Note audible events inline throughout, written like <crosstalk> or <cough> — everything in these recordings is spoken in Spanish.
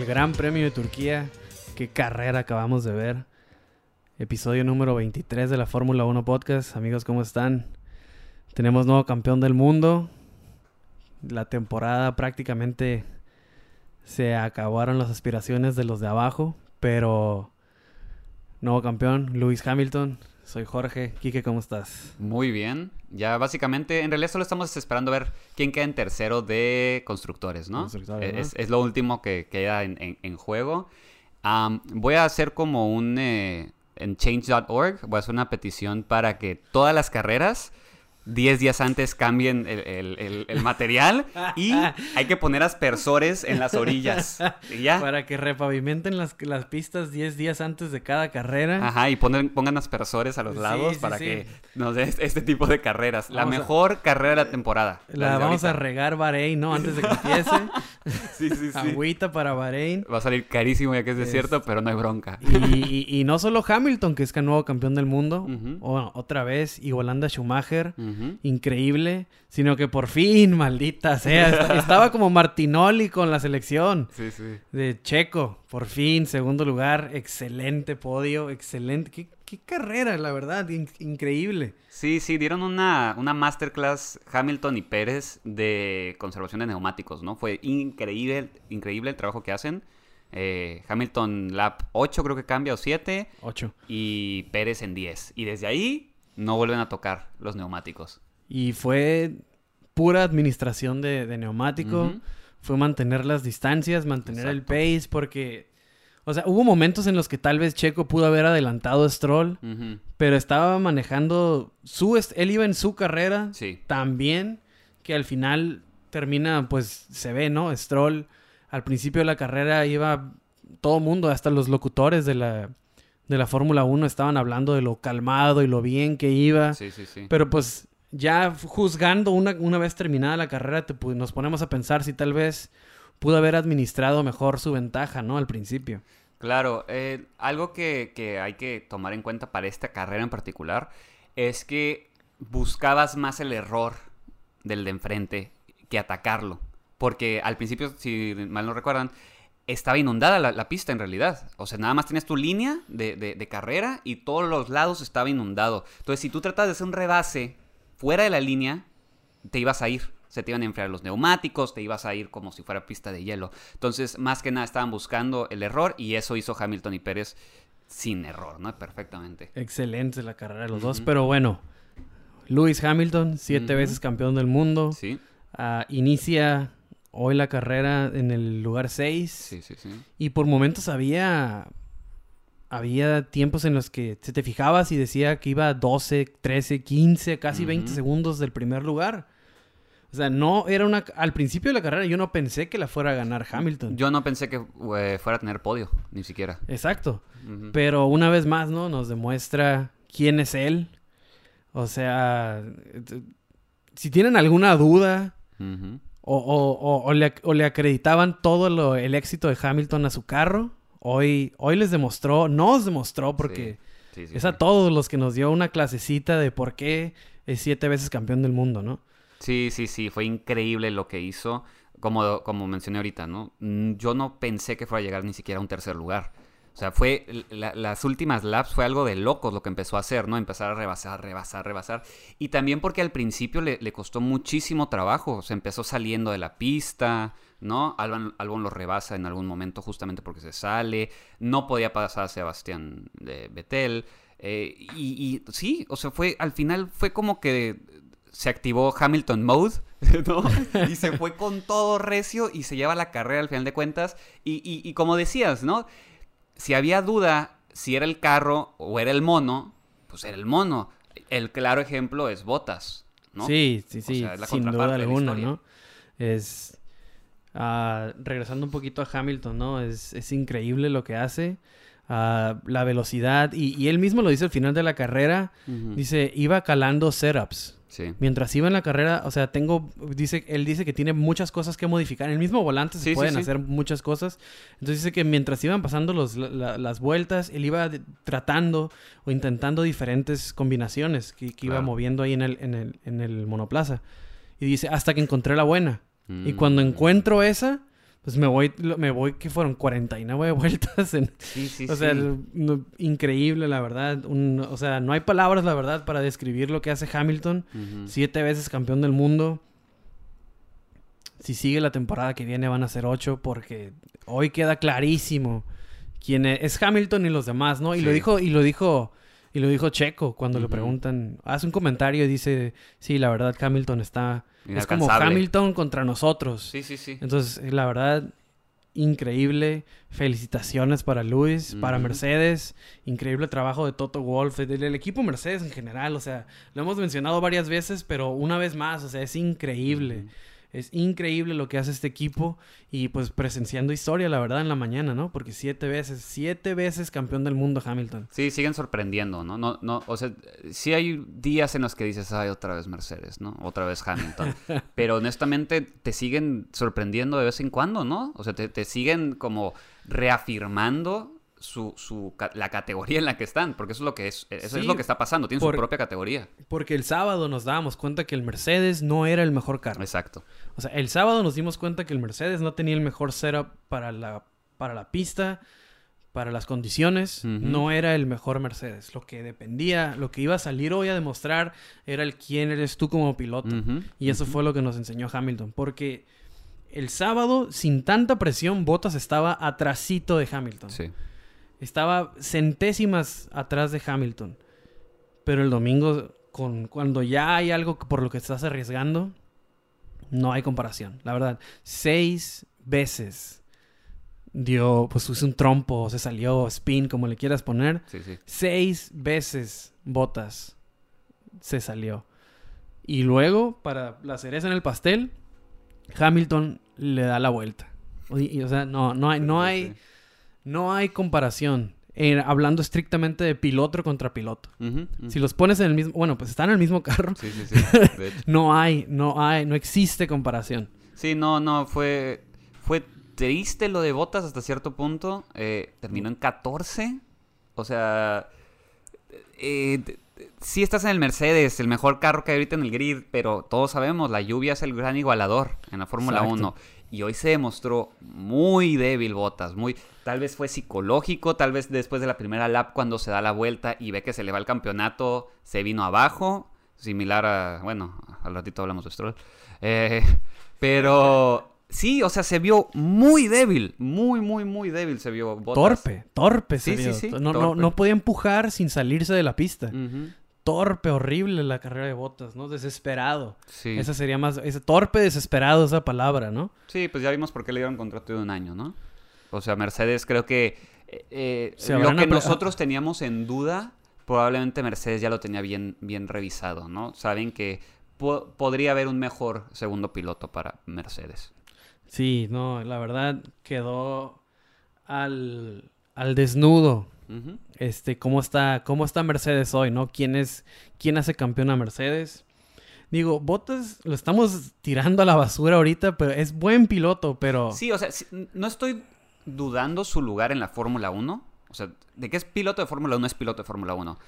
el Gran Premio de Turquía. Qué carrera acabamos de ver. Episodio número 23 de la Fórmula 1 Podcast. Amigos, ¿cómo están? Tenemos nuevo campeón del mundo. La temporada prácticamente se acabaron las aspiraciones de los de abajo, pero nuevo campeón, Lewis Hamilton. Soy Jorge. Quique, ¿cómo estás? Muy bien. Ya básicamente, en realidad solo estamos esperando ver quién queda en tercero de constructores, ¿no? Constructores, ¿no? Es, es lo último que queda en, en- en juego. Voy a hacer como un... eh, en change.org voy a hacer una petición para que todas las carreras 10 días antes cambien el, el- el- el material <laughs> y hay que poner aspersores en las orillas. Y ya. Para que repavimenten las, las pistas 10 días antes de cada carrera. Ajá, y ponen, pongan aspersores a los lados sí, para sí. que nos dé este tipo de carreras. La a- mejor carrera de la temporada. La vamos a regar Bahrein, ¿no? Antes de que empiece. <laughs> Sí, sí, sí. Agüita para Bahrein. Va a salir carísimo ya que es Es- desierto, pero no hay bronca. Y, y- y no solo Hamilton, que es el nuevo campeón del mundo, o- otra vez, igualando a Schumacher, Increíble, sino que por fin, <laughs> maldita sea, est- estaba como Martinoli con la selección Sí, sí. de Checo, por fin, segundo lugar, excelente podio, excelente, qué, qué carrera, la verdad, in- increíble. Sí, sí, dieron una, una masterclass Hamilton y Pérez de conservación de neumáticos, ¿no? Fue increíble, increíble el trabajo que hacen. Eh, Hamilton lap 8 creo que cambia o 7 Ocho. y Pérez en 10. Y desde ahí no vuelven a tocar los neumáticos. Y fue pura administración de, de neumático. Fue mantener las distancias, mantener el pace, porque, o sea, hubo momentos en los que tal vez Checo pudo haber adelantado a Stroll, pero estaba manejando su, él iba en su carrera Sí. tan bien que al final termina, pues se ve, ¿no? Stroll al principio de la carrera iba todo mundo, hasta los locutores de la, de la Fórmula 1 estaban hablando de lo calmado y lo bien que iba. Sí, sí, sí. Pero pues ya juzgando una, una vez terminada la carrera, te pu- nos ponemos a pensar si tal vez pudo haber administrado mejor su ventaja, ¿no? Al principio. Claro, eh, algo que, que hay que tomar en cuenta para esta carrera en particular es que buscabas más el error del de enfrente que atacarlo. Porque al principio, si mal no recuerdan, estaba inundada la, la pista en realidad. O sea, nada más tienes tu línea de, de- de carrera y todos los lados estaba inundado. Entonces, si tú tratas de hacer un rebase fuera de la línea, te ibas a ir. Se te iban a enfriar los neumáticos, te ibas a ir como si fuera pista de hielo. Entonces, más que nada estaban buscando el error y eso hizo Hamilton y Pérez sin error, ¿no? Perfectamente. Excelente la carrera de los dos. Pero bueno, Lewis Hamilton, siete veces campeón del mundo. Sí, ah, inicia hoy la carrera en el lugar 6. sí, sí, sí. Y por momentos había. Había tiempos en los que se te fijabas y decía que iba 12, 13, 15, casi 20 Ujú. segundos del primer lugar. O sea, no era una. Al principio de la carrera yo no pensé que la fuera a ganar Hamilton. Yo no pensé que eh, fuera a tener podio, ni siquiera. Exacto. Pero una vez más, ¿no? Nos demuestra quién es él. O sea, si tienen alguna duda o, o- o- o le, o le acreditaban todo lo- el éxito de Hamilton a su carro, hoy, hoy les demostró, nos demostró, porque Sí, sí, es a todos los que nos dio una clasecita de por qué es siete veces campeón del mundo, ¿no? Sí, sí, sí, fue increíble lo que hizo. Como, como mencioné ahorita, ¿no? Mm, Yo no pensé que fuera a llegar ni siquiera a un tercer lugar. O sea, fue la- las últimas laps fue algo de locos lo que empezó a hacer, ¿no? Empezar a rebasar, rebasar, rebasar. Y también porque al principio le, costó muchísimo trabajo. Se empezó saliendo de la pista, ¿no? Albon, Albon lo rebasa en algún momento justamente porque se sale. No podía pasar a Sebastián de Vettel. Eh, y, y sí, o sea, fue al final fue como que se activó Hamilton Mode, <laughs> ¿no? Y se fue con todo recio y se lleva la carrera al final de cuentas. Y, y- y como decías, ¿no? Si había duda si era el carro o era el mono, pues era el mono. El claro ejemplo es Botas, ¿no? Sí, sí, O sí, sea, es la sin duda alguna. ¿no? Es... ah, regresando un poquito a Hamilton, ¿no? Es, es increíble lo que hace. ah, la velocidad. Y, y él mismo lo dice al final de la carrera. Dice, iba calando setups. Sí. Mientras iba en la carrera, o sea, tengo, dice, él dice que tiene muchas cosas que modificar. En el mismo volante se Sí, pueden sí. hacer muchas cosas. Entonces dice que mientras iban pasando los, la- la- las vueltas, él iba tratando o intentando diferentes combinaciones que, que iba moviendo ahí en el, en, el, en el monoplaza. Y dice, hasta que encontré la buena. Y Mm. cuando encuentro esa, pues me voy, me voy que fueron 49 <laughs> vueltas. En, Sí, sí, o sea, sí. el- no- increíble, la verdad. Un- o sea, no hay palabras, la verdad, para describir lo que hace Hamilton. Siete veces campeón del mundo. Si sigue la temporada que viene van a ser ocho porque hoy queda clarísimo quién es, es Hamilton y los demás, ¿no? Y lo dijo y lo dijo y lo dijo Checo cuando le Ujú. preguntan, hace un comentario y dice, sí, la verdad Hamilton está es como. Hamilton contra nosotros. Sí, sí, sí. Entonces, eh, la verdad, increíble. Felicitaciones para Luis, para. Mercedes. Increíble trabajo de Toto Wolff, del, del equipo Mercedes en general. O sea, lo hemos mencionado varias veces, pero una vez más, o sea, es increíble. Es increíble lo que hace este equipo y pues presenciando historia, la verdad, en la mañana, ¿no? Porque siete veces, siete veces campeón del mundo Hamilton. Sí, siguen sorprendiendo, ¿no? no, no o sea, sí hay días en los que dices, ay, otra vez Mercedes, ¿no? Otra vez Hamilton. <laughs> Pero honestamente te siguen sorprendiendo de vez en cuando, ¿no? O sea, te, te siguen como reafirmando su, su, la categoría en la que están, porque eso es lo que es, eso Sí, es lo que está pasando, tienen por- su propia categoría. Porque el sábado nos dábamos cuenta que el Mercedes no era el mejor carro. Exacto. O sea, el sábado nos dimos cuenta que el Mercedes no tenía el mejor setup para la, para la pista, para las condiciones. No era el mejor Mercedes. Lo que dependía, lo que iba a salir hoy a demostrar era el quién eres tú como piloto. Y eso fue lo que nos enseñó Hamilton. Porque el sábado, sin tanta presión, Bottas estaba atrasito de Hamilton. Sí. Estaba centésimas atrás de Hamilton. Pero el domingo, con, cuando ya hay algo por lo que estás arriesgando, no hay comparación. La verdad, seis veces dio, pues hizo un trompo, se salió, spin, como le quieras poner. Sí, sí. Seis veces botas se salió. Y luego, para la cereza en el pastel, Hamilton le da la vuelta. Y, y, o sea, no, no hay, no Sí, hay, sí. No hay comparación. eh, hablando estrictamente de piloto contra piloto. Si los pones en el mismo, bueno, pues están en el mismo carro. Sí, sí, sí. <laughs> De hecho. No hay, no hay, no existe comparación. Sí, no, no, fue, fue triste lo de Botas hasta cierto punto. Eh, terminó en 14. O sea, eh, t- sí estás en el Mercedes, el mejor carro que hay ahorita en el grid, pero todos sabemos, la lluvia es el gran igualador en la Fórmula Exacto. 1. Y hoy se demostró muy débil Botas, muy tal vez fue psicológico, tal vez después de la primera lap cuando se da la vuelta y ve que se le va el campeonato, se vino abajo, similar a, bueno, al ratito hablamos de Stroll. Eh, pero sí, o sea, se vio muy débil, muy, muy, muy débil se vio Bottas. Torpe, torpe se Sí, sí, vio. sí, no, no, torpe. no podía empujar sin salirse de la pista. Ujú, Torpe, horrible la carrera de botas, ¿no? Desesperado. Sí. Esa sería más, ese torpe, desesperado esa palabra, ¿no? sí, pues ya vimos por qué le dieron contrato de un año, ¿no? O sea, Mercedes creo que eh, eh, lo que apla- nosotros teníamos en duda, probablemente Mercedes ya lo tenía bien, bien revisado, ¿no? Saben que po- podría haber un mejor segundo piloto para Mercedes. Sí, no, la verdad quedó al, al desnudo. Este, cómo está, cómo está Mercedes hoy, ¿no? ¿Quién es, quién hace campeón a Mercedes? Digo, Bottas lo estamos tirando a la basura ahorita, pero es buen piloto, pero Sí, o sea, no estoy dudando su lugar en la Fórmula 1. O sea, de que es piloto de Fórmula 1 es piloto de Fórmula 1.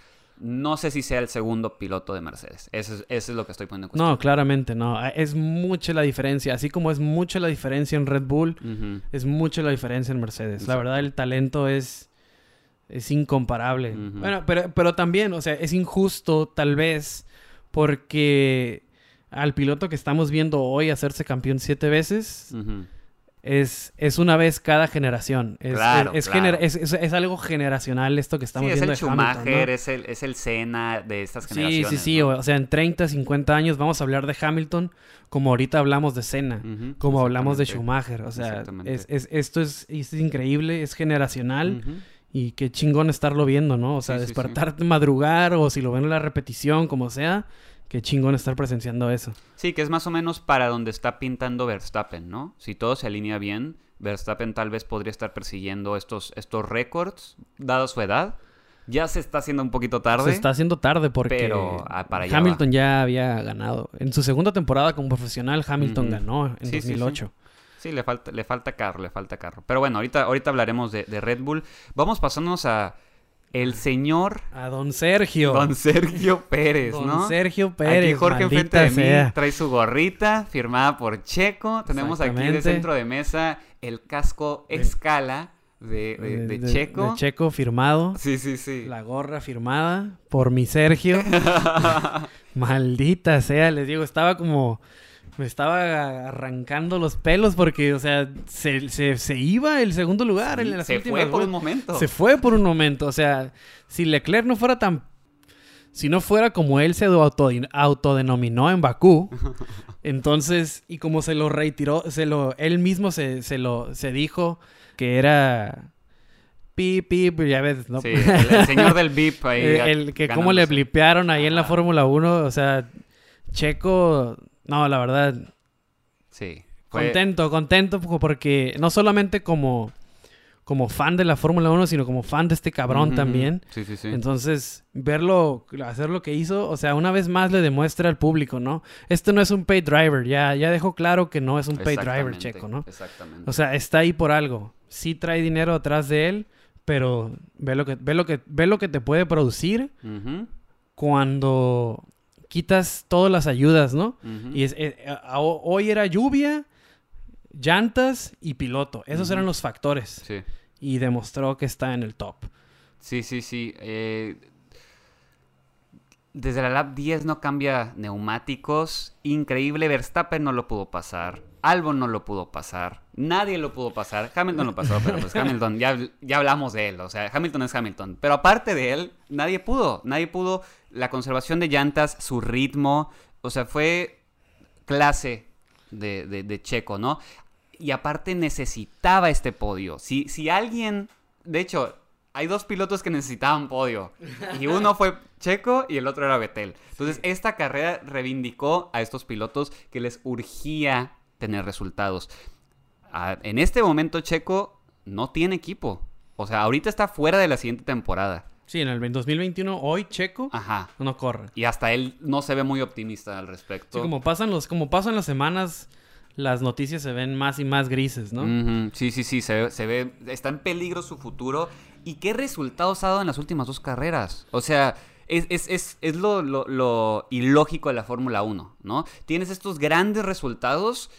No sé si sea el segundo piloto de Mercedes. Eso es, eso es lo que estoy poniendo en cuestión. no, claramente no. Es mucha la diferencia, así como es mucha la diferencia en Red Bull, es mucha la diferencia en Mercedes. La verdad, el talento es, es incomparable. Bueno, pero, pero también, o sea, es injusto tal vez porque al piloto que estamos viendo hoy hacerse campeón siete veces es, es una vez cada generación. Es, Claro, es, es claro. gener- es- es- es algo generacional esto que estamos Sí, es viendo el de Hamilton, Schumacher, ¿no? es, el, es el Senna de estas Sí, generaciones. sí, sí. ¿no? O, o sea, en 30, 50 años vamos a hablar de Hamilton como ahorita hablamos de Senna. Ujú, Como hablamos de. Schumacher. O sea, Exactamente. es, es- esto es, es increíble, es generacional. Y qué chingón estarlo viendo, ¿no? O sea, Sí, sí, sí. despertarte, madrugar o si lo ven en la repetición, como sea, qué chingón estar presenciando eso. Sí, que es más o menos para donde está pintando Verstappen, ¿no? Si todo se alinea bien, Verstappen tal vez podría estar persiguiendo estos, estos récords, dado su edad. Ya se está haciendo un poquito tarde. Se está haciendo tarde porque Pero, ah, para Hamilton ya había ganado. En su segunda temporada como profesional, Hamilton ganó en Sí, sí, sí. 2008. Sí, le falta, le falta carro, le falta carro. Pero bueno, ahorita, ahorita hablaremos de, de Red Bull. Vamos pasándonos a el señor A don Sergio. Don Sergio <laughs> Pérez, Don ¿no? Sergio Pérez. Aquí Jorge enfrente de mí trae su gorrita firmada por Checo. Tenemos aquí de centro de mesa el casco escala de, de- de Checo. De Checo firmado. Sí, sí, sí. La gorra firmada por mi Sergio. <laughs> <laughs> Maldita sea, les digo, estaba como. Me estaba arrancando los pelos porque, o sea, se, se- se iba el segundo lugar en las Se últimas fue por un momento. Se fue por un momento. O sea, si Leclerc no fuera tan. Si no fuera como él se autodi- autodenominó en Bakú, <laughs> entonces, y como se lo retiró, se lo, él mismo se, se lo se dijo que era. Pip, pip, ya ves, ¿no? Sí, el, el señor del <laughs> VIP ahí. Eh, el que cómo le blipearon ahí en la. Fórmula 1, o sea, Checo, no, la verdad, Sí. fue- contento, contento porque no solamente como, como fan de la Fórmula 1, sino como fan de este cabrón también. Sí, sí, sí. Entonces, verlo, hacer lo que hizo, o sea, una vez más le demuestra al público, ¿no? Este no es un paid driver, ya, ya dejó claro que no es un paid driver Checo, ¿no? Exactamente. O sea, está ahí por algo. Sí trae dinero atrás de él, pero ve lo que, ve lo que, ve lo que te puede producir cuando quitas todas las ayudas, ¿no? Y es, eh, a- a- hoy era lluvia, llantas y piloto. Esos eran los factores. Sí. Y demostró que está en el top. Sí, sí, sí. eh, desde la lap 10 no cambia neumáticos. Increíble. Verstappen no lo pudo pasar. Albon no lo pudo pasar. Nadie lo pudo pasar. Hamilton lo pasó, pero pues Hamilton, ya, ya hablamos de él. O sea, Hamilton es Hamilton. Pero aparte de él, nadie pudo. Nadie pudo. La conservación de llantas, su ritmo. O sea, fue clase de, de- de Checo, ¿no? Y aparte necesitaba este podio. Si, si alguien, de hecho, hay dos pilotos que necesitaban podio. Y uno fue Checo y el otro era Vettel. Entonces, esta carrera reivindicó a estos pilotos que les urgía tener resultados. En este momento, Checo no tiene equipo. O sea, ahorita está fuera de la siguiente temporada. Sí, en el 2021, hoy Checo Ajá. no corre. Y hasta él no se ve muy optimista al respecto. Sí, como pasan los, como pasan las semanas, las noticias se ven más y más grises, ¿no? Sí, sí, sí, se ve, se ve, está en peligro su futuro. ¿Y qué resultados ha dado en las últimas dos carreras? O sea, es, es, es, es lo, lo- lo ilógico de la Fórmula 1, ¿no? Tienes estos grandes resultados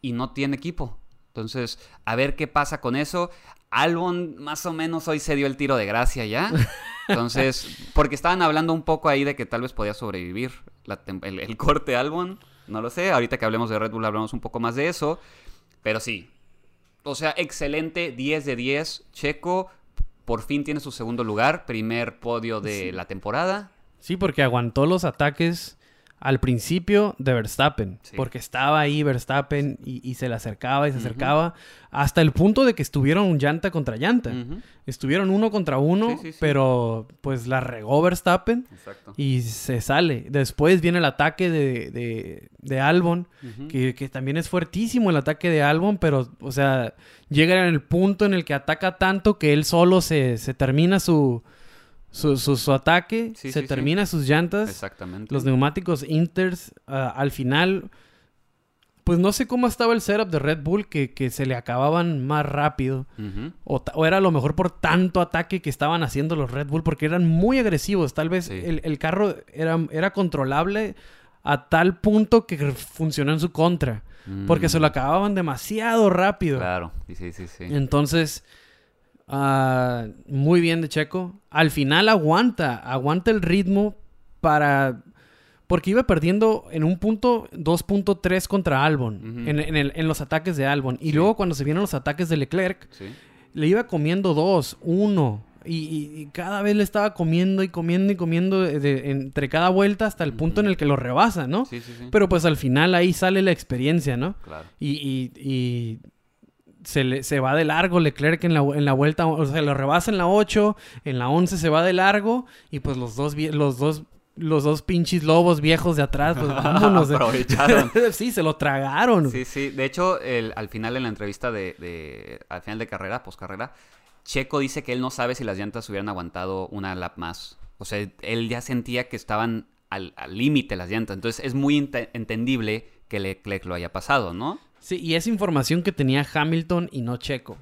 y no tiene equipo. Entonces, a ver qué pasa con eso. Albon más o menos hoy se dio el tiro de gracia ya. <laughs> Entonces, porque estaban hablando un poco ahí de que tal vez podía sobrevivir la tem- el, el corte Albon. No lo sé. Ahorita que hablemos de Red Bull hablamos un poco más de eso. Pero sí. O sea, excelente. 10 de 10. Checo por fin tiene su segundo lugar. Primer podio de la temporada. Sí, porque aguantó los ataques al principio de Verstappen. Sí. Porque estaba ahí Verstappen y, y se le acercaba y se acercaba. Hasta el punto de que estuvieron llanta contra llanta. Estuvieron uno contra uno, Sí, sí, sí. pero pues la regó Verstappen Exacto. y se sale. Después viene el ataque de, de, de Albon, que, que también es fuertísimo el ataque de Albon, pero, o sea, llega en el punto en el que ataca tanto que él solo se, se termina su, su, su, su ataque, Sí, se sí, sí. termina sus llantas, Exactamente. los neumáticos Inters, ah, al final, pues no sé cómo estaba el setup de Red Bull, que, que se le acababan más rápido. O, era a lo mejor por tanto ataque que estaban haciendo los Red Bull, porque eran muy agresivos. Tal vez el, el carro era, era controlable a tal punto que funcionó en su contra. Porque se lo Mm, acababan demasiado rápido. Claro. Sí, sí, sí. sí. Entonces, ah, muy bien de Checo. Al final aguanta, aguanta el ritmo para... Porque iba perdiendo en un punto 2.3 contra Albon, en, en el- en los ataques de Albon. Y Sí. luego cuando se vienen los ataques de Leclerc, Sí. le iba comiendo dos, uno. Y, y- y cada vez le estaba comiendo y comiendo y comiendo de- de- entre cada vuelta hasta el punto en el que lo rebasa, ¿no? Sí, sí, sí. Pero pues al final ahí sale la experiencia, ¿no? Claro. Y, y- y se, le, se va de largo Leclerc en la, en la vuelta, o sea, lo rebasa en la 8, en la 11 se va de largo y pues los dos, los dos, los dos pinches lobos viejos de atrás, pues <laughs> vámonos. Aprovecharon. <laughs> sí, se lo tragaron. Sí, sí. De hecho, el- al final en la entrevista de, de- al final de carrera, post carrera, Checo dice que él no sabe si las llantas hubieran aguantado una lap más. O sea, él ya sentía que estaban al límite las llantas. Entonces es muy ente- entendible que Leclerc lo haya pasado, ¿no? Sí, y es información que tenía Hamilton y no Checo.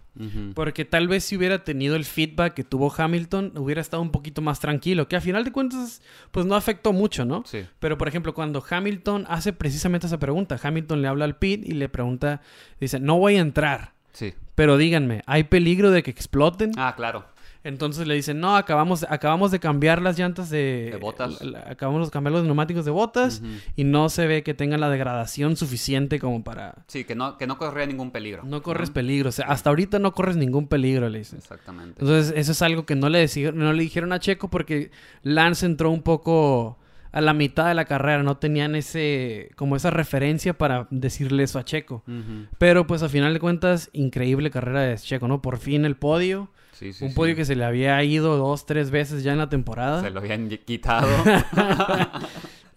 Porque tal vez si hubiera tenido el feedback que tuvo Hamilton, hubiera estado un poquito más tranquilo. Que a final de cuentas, pues no afectó mucho, ¿no? Sí. Pero, por ejemplo, cuando Hamilton hace precisamente esa pregunta, Hamilton le habla al Pit y le pregunta, dice, no voy a entrar, Sí. pero díganme, ¿hay peligro de que exploten? Ah, claro. Entonces le dicen, no, acabamos, acabamos de cambiar las llantas de... De botas. la- la- acabamos de cambiar los neumáticos de botas y no se ve que tengan la degradación suficiente como para... Sí, que no, que no corría ningún peligro. No corres peligro, o sea, hasta ahorita no corres ningún peligro, le dicen. Exactamente. Entonces, eso es algo que no le, no le dijeron a Checo porque Lance entró un poco a la mitad de la carrera, no tenían ese, como esa referencia para decirle eso a Checo. Pero pues a final de cuentas, increíble carrera de Checo, ¿no? Por fin el podio, Sí, sí, un sí. podio que se le había ido dos, tres veces ya en la temporada. Se lo habían quitado. <laughs>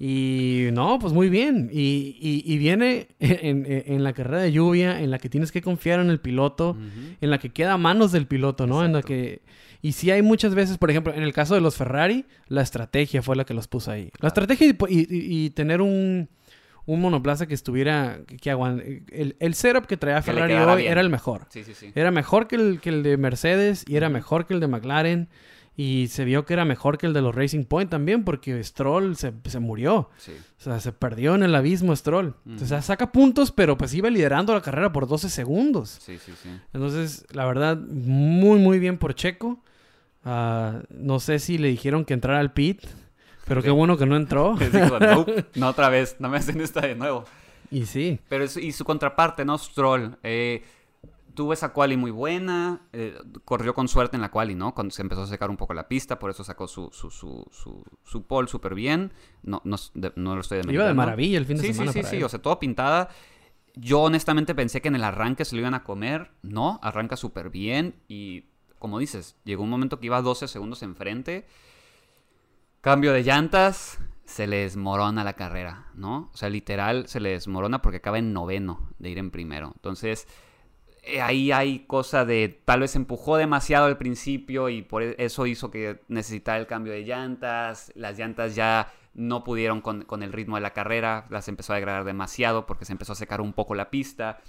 Y no, pues muy bien. Y, y- y viene en, en- la carrera de lluvia, en la que tienes que confiar en el piloto, en la que queda a manos del piloto, ¿no? En la que... Y sí hay muchas veces, por ejemplo, en el caso de los Ferrari, la estrategia fue la que los puso ahí. La estrategia y, y- y- y tener un, un monoplaza que estuviera... Que, que aguan- el, el setup que traía Ferrari hoy bien. era el mejor. Sí, sí, sí. Era mejor que el, que el de Mercedes y era mejor que el de McLaren. Y se vio que era mejor que el de los Racing Point también porque Stroll se, se murió. Sí. O sea, se perdió en el abismo Stroll. O sea, saca puntos, pero pues iba liderando la carrera por 12 segundos. Sí, sí, sí. Entonces, la verdad, muy, muy bien por Checo. Ah, no sé si le dijeron que entrara al pit, pero qué bueno que no entró. <laughs> Les digo, "Nope, <laughs> no otra vez, no me hacen esta de nuevo. y sí, Pero es- y su contraparte, ¿no? Stroll. eh, tuvo esa quali muy buena. eh, corrió con suerte en la quali, ¿no? Cuando se empezó a secar un poco la pista, por eso sacó su, su, su, su, su pole súper bien. No, no, de- no lo estoy iba de maravilla el fin de Sí, sí, semana. sí, para sí, él. o sea, todo pintada. Yo honestamente pensé que en el arranque se lo iban a comer. No, arranca súper bien y como dices, llegó un momento que iba 12 segundos enfrente. Cambio de llantas, se le desmorona la carrera, ¿no? O sea, literal se le desmorona porque acaba en noveno de ir en primero. Entonces, eh, ahí hay cosa de tal vez empujó demasiado al principio y por e- eso hizo que necesitara el cambio de llantas. Las llantas ya no pudieron con, con el ritmo de la carrera, las empezó a degradar demasiado porque se empezó a secar un poco la pista.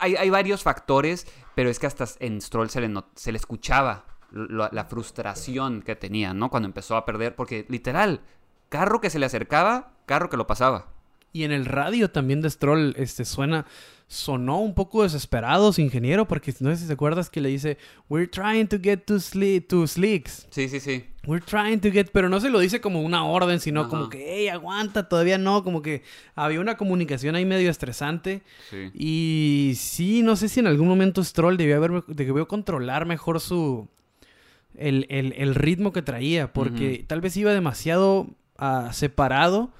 Hay, hay varios factores, pero es que hasta en Stroll se le, se le escuchaba la frustración que tenía, ¿no? Cuando empezó a perder, porque literal, carro que se le acercaba, carro que lo pasaba. Y en el radio también de Stroll este, suena, sonó un poco desesperado su ingeniero, porque no sé si te acuerdas que le dice, We're trying to get to, sli to slicks. Sí, sí, sí. We're trying to get, pero no se lo dice como una orden, sino Ajá. como que, hey, aguanta, todavía no, como que había una comunicación ahí medio estresante. Sí. Y sí, no sé si en algún momento Stroll debió, haber, debió controlar mejor su. El, el- el ritmo que traía, porque tal vez iba demasiado ah, separado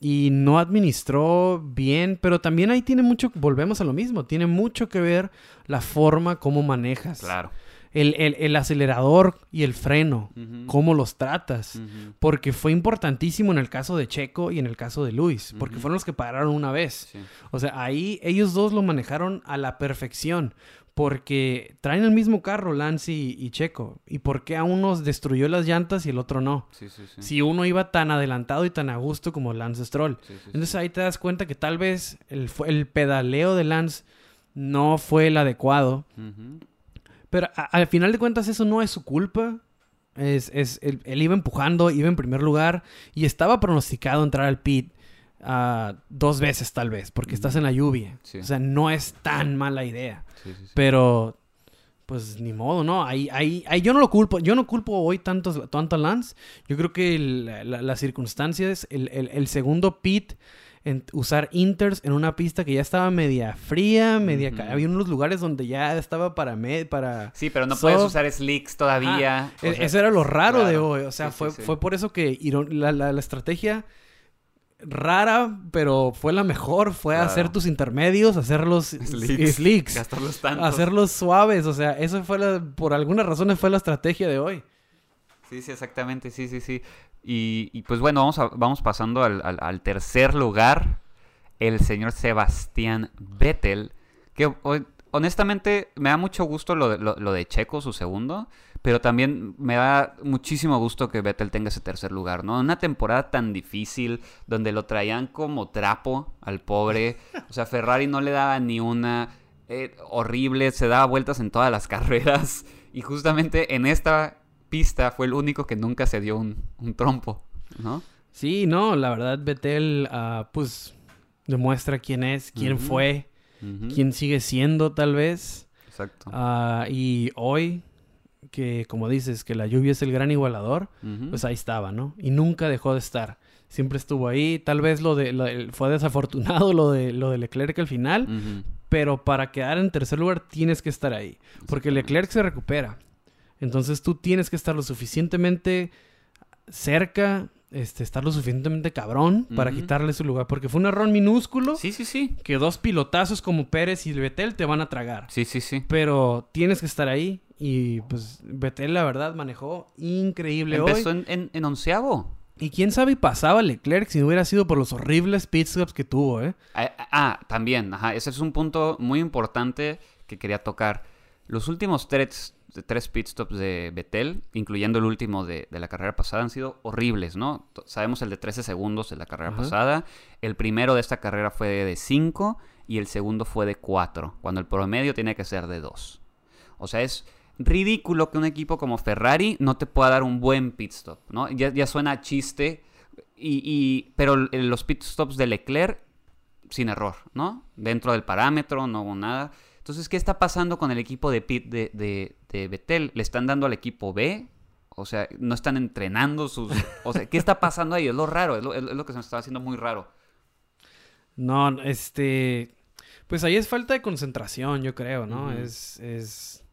y no administró bien, pero también ahí tiene mucho, volvemos a lo mismo, tiene mucho que ver la forma como manejas. Claro. El, el- el acelerador y el freno, cómo los tratas. Porque fue importantísimo en el caso de Checo y en el caso de Luis, porque fueron los que pararon una vez. Sí. O sea, ahí ellos dos lo manejaron a la perfección. Porque traen el mismo carro, Lance y, y Checo. ¿Y por qué a uno destruyó las llantas y el otro no? Sí, sí, sí. Si uno iba tan adelantado y tan a gusto como Lance Stroll. Entonces ahí te das cuenta que tal vez el, pedaleo de Lance no fue el adecuado. Pero a- al final de cuentas eso no es su culpa. Es, es, él, él iba empujando, iba en primer lugar y estaba pronosticado entrar al pit ah, dos veces tal vez, porque estás en la lluvia. Sí. O sea, no es tan mala idea. Sí, sí, sí. Pero, pues ni modo, ¿no? Ahí, ahí, ahí yo no lo culpo. Yo no culpo hoy tanto, tanto a Lance. Yo creo que el- la- las circunstancias, el, el- el segundo pit, en usar inters en una pista que ya estaba media fría, media... Había unos lugares donde ya estaba para... me- para Sí, pero no puedes usar slicks todavía. Ah, o e- sea, eso era lo raro de hoy. O sea, Sí, fue, sí. fue por eso que la- la estrategia rara, pero fue la mejor. Fue Claro. hacer tus intermedios, hacerlos Slicks. <laughs> slicks, Gastarlos hacerlos suaves. O sea, eso fue la, por algunas razones fue la estrategia de hoy. Sí, sí, exactamente, sí, sí, sí. Y, y pues bueno, vamos, a- vamos pasando al, al- al tercer lugar, el señor Sebastián Vettel, que ho- honestamente, me da mucho gusto lo de, lo, de Checo, su segundo, pero también me da muchísimo gusto que Vettel tenga ese tercer lugar, ¿no? Una temporada tan difícil, donde lo traían como trapo al pobre, o sea, Ferrari no le daba ni una... Eh, horrible, se daba vueltas en todas las <laughs> carreras y justamente en esta pista fue el único que nunca se dio un, trompo, ¿no? Sí, no, la verdad Vettel ah, pues demuestra quién es, quién fue, quién sigue siendo tal vez. Exacto. Ah, y hoy, que como dices, que la lluvia es el gran igualador, pues ahí estaba, ¿no? Y nunca dejó de estar. Siempre estuvo ahí. Tal vez lo de fue desafortunado lo de lo de Leclerc al final, pero para quedar en tercer lugar tienes que estar ahí, porque Leclerc se recupera. Entonces tú tienes que estar lo suficientemente cerca este, estar lo suficientemente cabrón para quitarle su lugar. Porque fue un error minúsculo. Sí, sí, sí. Que dos pilotazos como Pérez y Betel te van a tragar. Sí, sí, sí. Pero tienes que estar ahí. Y pues Betel, la verdad, manejó increíble Empezó hoy. en, en, onceavo. Y quién sabe y pasaba Leclerc si no hubiera sido por los horribles pitstops que tuvo, ¿eh? Ah, ah, también, ajá. Ese es un punto muy importante que quería tocar. Los últimos tres, tres pit stops de Betel, incluyendo el último de, la carrera pasada, han sido horribles, ¿no? Sabemos el de 13 segundos de la carrera pasada. El primero de esta carrera fue de 5 y el segundo fue de 4, cuando el promedio tiene que ser de 2. O sea, es ridículo que un equipo como Ferrari no te pueda dar un buen pit stop, ¿no? Ya, suena chiste, y, pero los pit stops de Leclerc, sin error, ¿no? Dentro del parámetro, no hubo nada. Entonces, ¿qué está pasando con el equipo de Pit de, de, Betel? ¿Le están dando al equipo B? O sea, no están entrenando sus... O sea, ¿qué está pasando ahí? Es lo raro, es lo, que se me está haciendo muy raro. No, este... Pues ahí es falta de concentración, yo creo, ¿no? es, es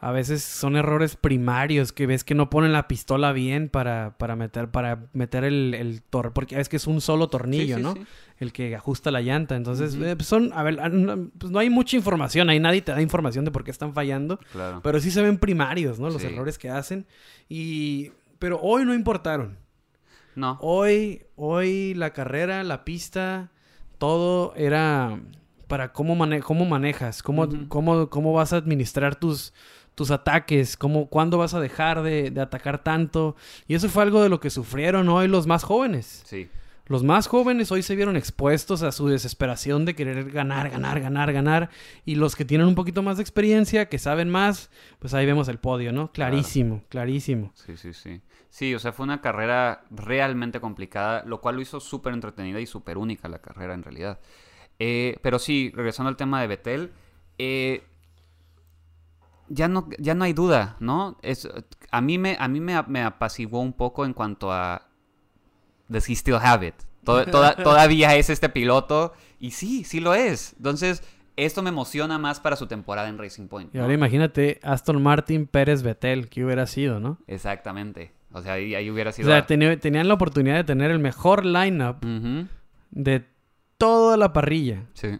a veces son errores primarios que ves que no ponen la pistola bien para, para meter, para meter el, el tornillo, porque es que es un solo tornillo, ¿no? El que ajusta la llanta. Entonces, eh, pues son, a ver, ah, pues no hay mucha información, ahí nadie te da información de por qué están fallando, claro. pero sí se ven primarios, ¿no? Los errores que hacen. Y, pero hoy no importaron. No. Hoy, hoy la carrera, la pista, todo era para cómo, cómo manejas, cómo, cómo, cómo vas a administrar tus tus ataques, cómo, cuándo vas a dejar de, atacar tanto. Y eso fue algo de lo que sufrieron hoy los más jóvenes. Sí. Los más jóvenes hoy se vieron expuestos a su desesperación de querer ganar, ganar, ganar, ganar. Y los que tienen un poquito más de experiencia, que saben más, pues ahí vemos el podio, ¿no? Clarísimo, clarísimo. Sí, sí, sí. Sí, o sea, fue una carrera realmente complicada, lo cual lo hizo súper entretenida y súper única la carrera en realidad. Eh, pero sí, regresando al tema de Betel, eh, ya no, ya no hay duda, ¿no? Es, a mí, me, a mí me, me apaciguó un poco en cuanto a Does he still have it? todavía es este piloto y sí, sí lo es. Entonces, esto me emociona más para su temporada en Racing Point. Y ahora imagínate Aston Martin Pérez Vettel, que hubiera sido, ¿no? Exactamente. O sea, ahí, hubiera sido... O sea, tenían la oportunidad de tener el mejor lineup de toda la parrilla. Sí.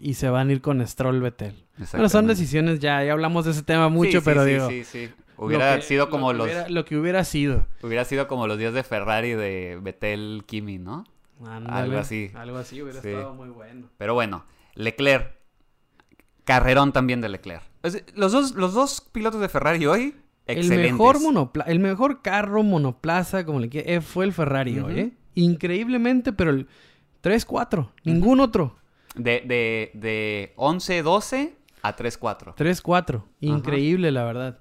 Y se van a ir con Stroll Vettel. Bueno, son decisiones ya, ya hablamos de ese tema mucho, pero digo... Sí, sí, sí. Hubiera sido como lo los... lo que hubiera sido. Hubiera sido como los días de Ferrari de Betel Kimi, ¿no? algo así. Algo así hubiera estado muy bueno. Pero bueno, Leclerc. Carrerón también de Leclerc. Los dos, los dos pilotos de Ferrari hoy, excelentes. El mejor, monopla el mejor carro monoplaza, como le quiera, eh, fue el Ferrari hoy, ¿eh? Increíblemente, pero el 3-4. Ningún otro. De, de, de 11-12 a 3-4. 3-4. Increíble, la verdad.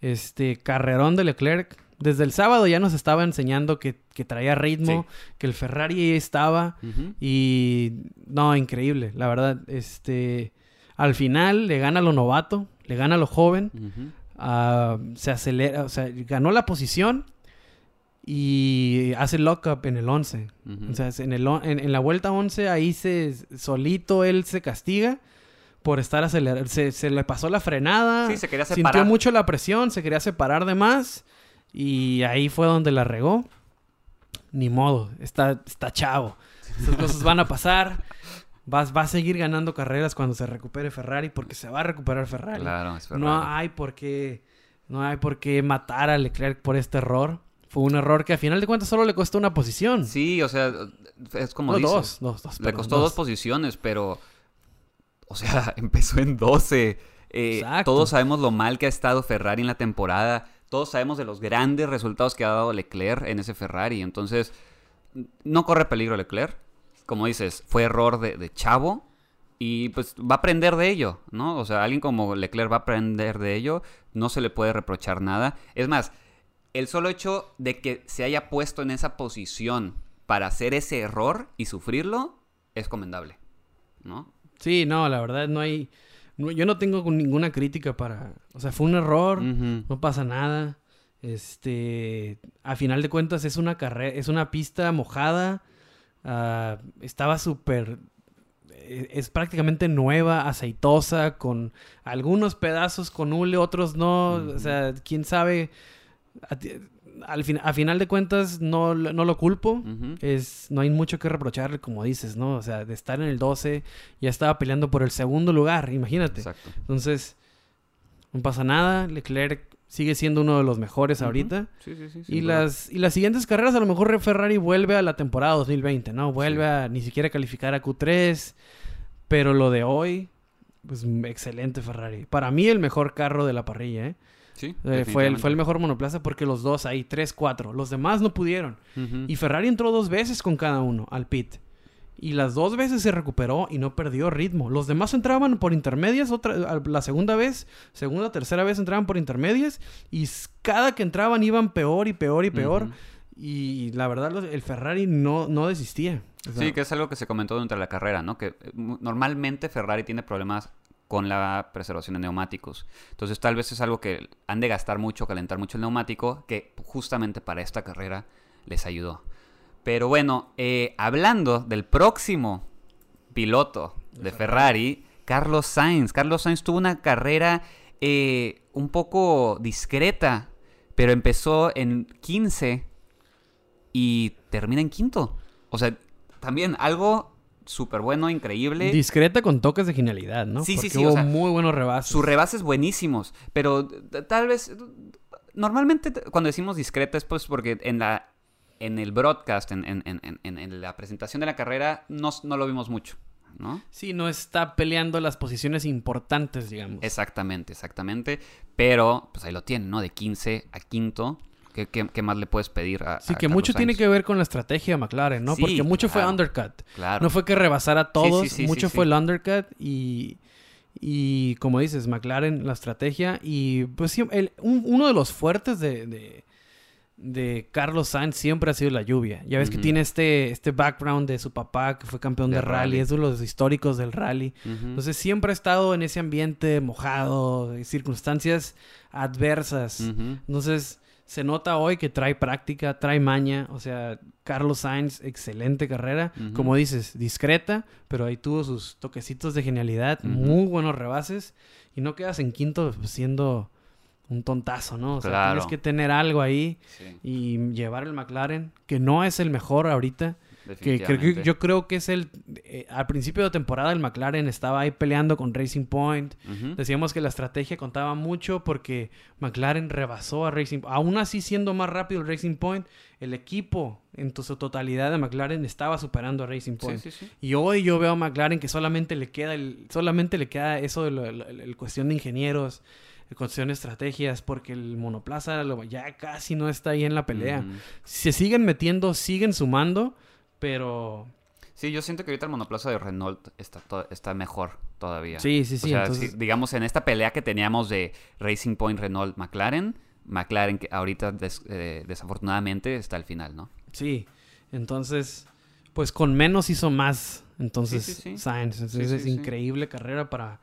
Este, carrerón de Leclerc. Desde el sábado ya nos estaba enseñando que, traía ritmo, que el Ferrari estaba. Y. No, increíble, la verdad. Este. Al final le gana lo novato, le gana lo joven. Ah, se acelera, o sea, ganó la posición y hace lock-up en el 11. O sea, en, el, en, la vuelta 11 ahí se solito él se castiga por estar acelerando. Se, le pasó la frenada. Sí, se quería separar. Sintió mucho la presión, se quería separar de más. Y ahí fue donde la regó. Ni modo, está, está chavo. Esas cosas van a pasar. Va, va a seguir ganando carreras cuando se recupere Ferrari porque se va a recuperar Ferrari. Claro, es Ferrari. No hay por qué, no hay por qué matar a Leclerc por este error. Fue un error que a final de cuentas solo le costó una posición. Sí, o sea, es como dos, dos, dos. le costó dos posiciones, pero o sea, <laughs> empezó en 12. Eh, todos sabemos lo mal que ha estado Ferrari en la temporada. Todos sabemos de los grandes resultados que ha dado Leclerc en ese Ferrari. Entonces, no corre peligro Leclerc. Como dices, fue error de, de Chavo. Y pues va a aprender de ello, ¿no? O sea, alguien como Leclerc va a aprender de ello. No se le puede reprochar nada. Es más, el solo hecho de que se haya puesto en esa posición para hacer ese error y sufrirlo es comendable, ¿no? Sí, no, la verdad no hay... no- yo no tengo ninguna crítica para... O sea, fue un error, no pasa nada. Este, a final de cuentas es una carrera, es una pista mojada. ah, estaba súper, eh, es prácticamente nueva, aceitosa, con algunos pedazos con hule, otros no. O sea, quién sabe. A, ti- al fin- a final de cuentas no, lo- no lo culpo. Es, no hay mucho que reprocharle, como dices, ¿no? O sea, de estar en el 12, ya estaba peleando por el segundo lugar, imagínate. Exacto. Entonces, no pasa nada. Leclerc sigue siendo uno de los mejores ahorita. Sí, sí, sí. Y las, y las siguientes carreras, a lo mejor Ferrari vuelve a la temporada 2020, ¿no? Vuelve Sí. a ni siquiera calificar a Q3. Pero lo de hoy, pues excelente Ferrari. Para mí, el mejor carro de la parrilla, ¿eh? Sí, Eh, fue, el, fue el mejor monoplaza porque los dos ahí, 3, 4. Los demás no pudieron. Y Ferrari entró dos veces con cada uno al pit. Y las dos veces se recuperó y no perdió ritmo. Los demás entraban por intermedias, otra, la segunda vez, segunda, tercera vez entraban por intermedias. Y cada que entraban iban peor y peor y peor. Y la verdad, el Ferrari no, no desistía. O sea, Sí, que es algo que se comentó durante la carrera, ¿no? Que eh, normalmente Ferrari tiene problemas con la preservación de neumáticos. Entonces tal vez es algo que han de gastar mucho, calentar mucho el neumático, que justamente para esta carrera les ayudó. Pero bueno, eh, hablando del próximo piloto de Ferrari, Carlos Sainz. Carlos Sainz tuvo una carrera eh, un poco discreta, pero empezó en 15 y termina en quinto. O sea, también algo súper bueno, increíble. Discreta con toques de genialidad, ¿no? Sí, sí, Porque sí, o Hubo sea, muy buenos rebases. Sus rebases buenísimos, pero tal vez normalmente cuando decimos discreta es pues porque en la en el broadcast, en, en- en- en- la presentación de la carrera, no, no lo vimos mucho, ¿no? Sí, no está peleando las posiciones importantes, digamos. Exactamente, exactamente. Pero, pues ahí lo tienen, ¿no? De 15 a quinto. ¿Qué, qué- qué más le puedes pedir a Sí, a que Carlos mucho tiene que ver con la estrategia de McLaren, ¿no? Sí, Porque mucho fue claro. undercut. Claro. No fue que rebasara a todos, sí, sí, mucho fue el undercut y, y como dices, McLaren, la estrategia. Y pues el- un- uno de los fuertes de, de, de Carlos Sainz siempre ha sido la lluvia. Ya ves que tiene este, este background de su papá que fue campeón de, De rally, rally. es de los históricos del rally. Entonces siempre ha estado en ese ambiente mojado, circunstancias adversas. Entonces, se nota hoy que trae práctica, trae maña. O sea, Carlos Sainz, excelente carrera. Como dices, discreta, pero ahí tuvo sus toquecitos de genialidad, muy buenos rebases. Y no quedas en quinto siendo un tontazo, ¿no? O sea, Claro. tienes que tener algo ahí Sí, y llevar el McLaren, que no es el mejor ahorita. Que creo que- definitivamente. yo creo que es el. eh, al principio de temporada, el McLaren estaba ahí peleando con Racing Point. Decíamos que la estrategia contaba mucho porque McLaren rebasó a Racing Aún así, siendo más rápido el Racing Point, el equipo en su totalidad de McLaren estaba superando a Racing Point. sí, sí. Y hoy yo veo a McLaren que solamente le queda el, solamente le queda eso de el cuestión de ingenieros, cuestión de estrategias, porque el monoplaza ya casi no está ahí en la pelea. Ujú. Se siguen metiendo, siguen sumando, pero Sí, yo siento que ahorita el monoplaza de Renault está, está mejor todavía. sí, sí, O sí. sea, entonces, sí, digamos, en esta pelea que teníamos de Racing Point, Renault, McLaren, McLaren que ahorita des- eh, desafortunadamente está al final, ¿no? Sí, entonces, pues con menos hizo más. Entonces, Sí, sí, sí. Sainz. Entonces, es increíble carrera para,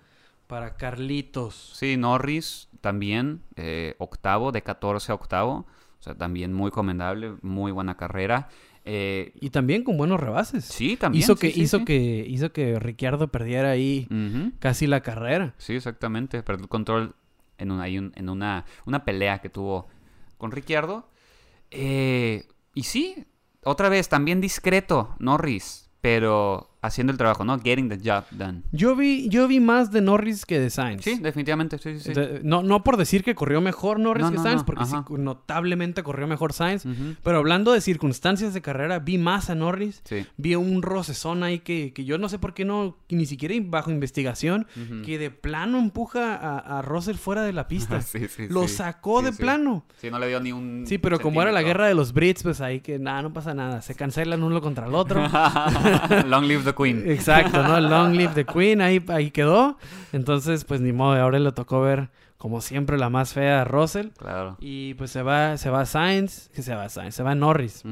para Carlitos. Sí, Norris también, eh, octavo, de 14 a octavo. O sea, también muy comendable, muy buena carrera. Eh, Y también con buenos rebases. sí, también. hizo sí, que, sí, hizo sí. que, hizo que Ricciardo perdiera ahí casi la carrera. Sí, exactamente. Perdió el control en una, en una, una pelea que tuvo con Ricciardo. Eh, y sí, otra vez, también discreto, Norris. Pero haciendo el trabajo, ¿no? Getting the job done. Yo vi, yo vi más de Norris que de Sainz. Sí, definitivamente, sí, sí, sí. De- no, no por decir que corrió mejor Norris No, que no, Sainz, no, porque sí, notablemente corrió mejor Sainz. Pero hablando de circunstancias de carrera, vi más a Norris. Vi un rocezón ahí que, que yo no sé por qué no, ni siquiera bajo investigación, que de plano empuja a, a Russell fuera de la <laughs> pista. Sí, sí, Lo sacó de plano. Sí, no le dio ni un. Sí, pero como era la guerra de los Brits, pues ahí que nada, no pasa nada. Se cancelan uno contra el otro. <laughs> <laughs> Long live the Queen. Exacto, ¿no? <laughs> Long live the Queen, ahí, ahí quedó. Entonces, pues ni modo, ahora le tocó ver, como siempre, la más fea Russell. Claro. Y pues se va, se va Sainz, que se va Sainz, se va Norris.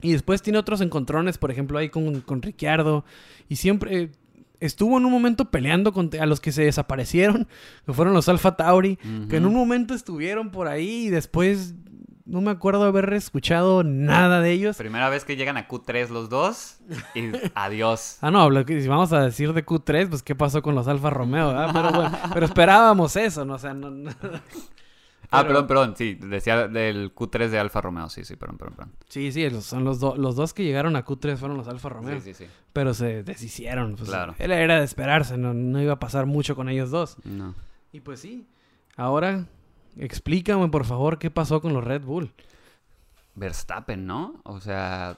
Y después tiene otros encontrones, por ejemplo, ahí con, con Ricciardo. Y siempre eh, estuvo en un momento peleando con, a los que se desaparecieron, que fueron los Alfa Tauri, que en un momento estuvieron por ahí y después no me acuerdo haber escuchado nada de ellos. Primera vez que llegan a Q3 los dos y <laughs> adiós. Ah, no, lo que, si vamos a decir de Q3, pues qué pasó con los Alfa Romeo, ¿verdad? Pero bueno, pero esperábamos eso, ¿no? O sea, no, no- Ah, perdón, perdón, sí, decía del Q3 de Alfa Romeo, sí, sí, perdón, perdón, perdón. Sí, sí, los- son los, do- los dos que llegaron a Q3 fueron los Alfa Romeo. Sí, sí, sí. Pero se deshicieron. Pues, Claro. Era, era de esperarse, no, no iba a pasar mucho con ellos dos. No. Y pues sí. Ahora, explícame por favor qué pasó con los Red Bull. Verstappen, ¿no? O sea,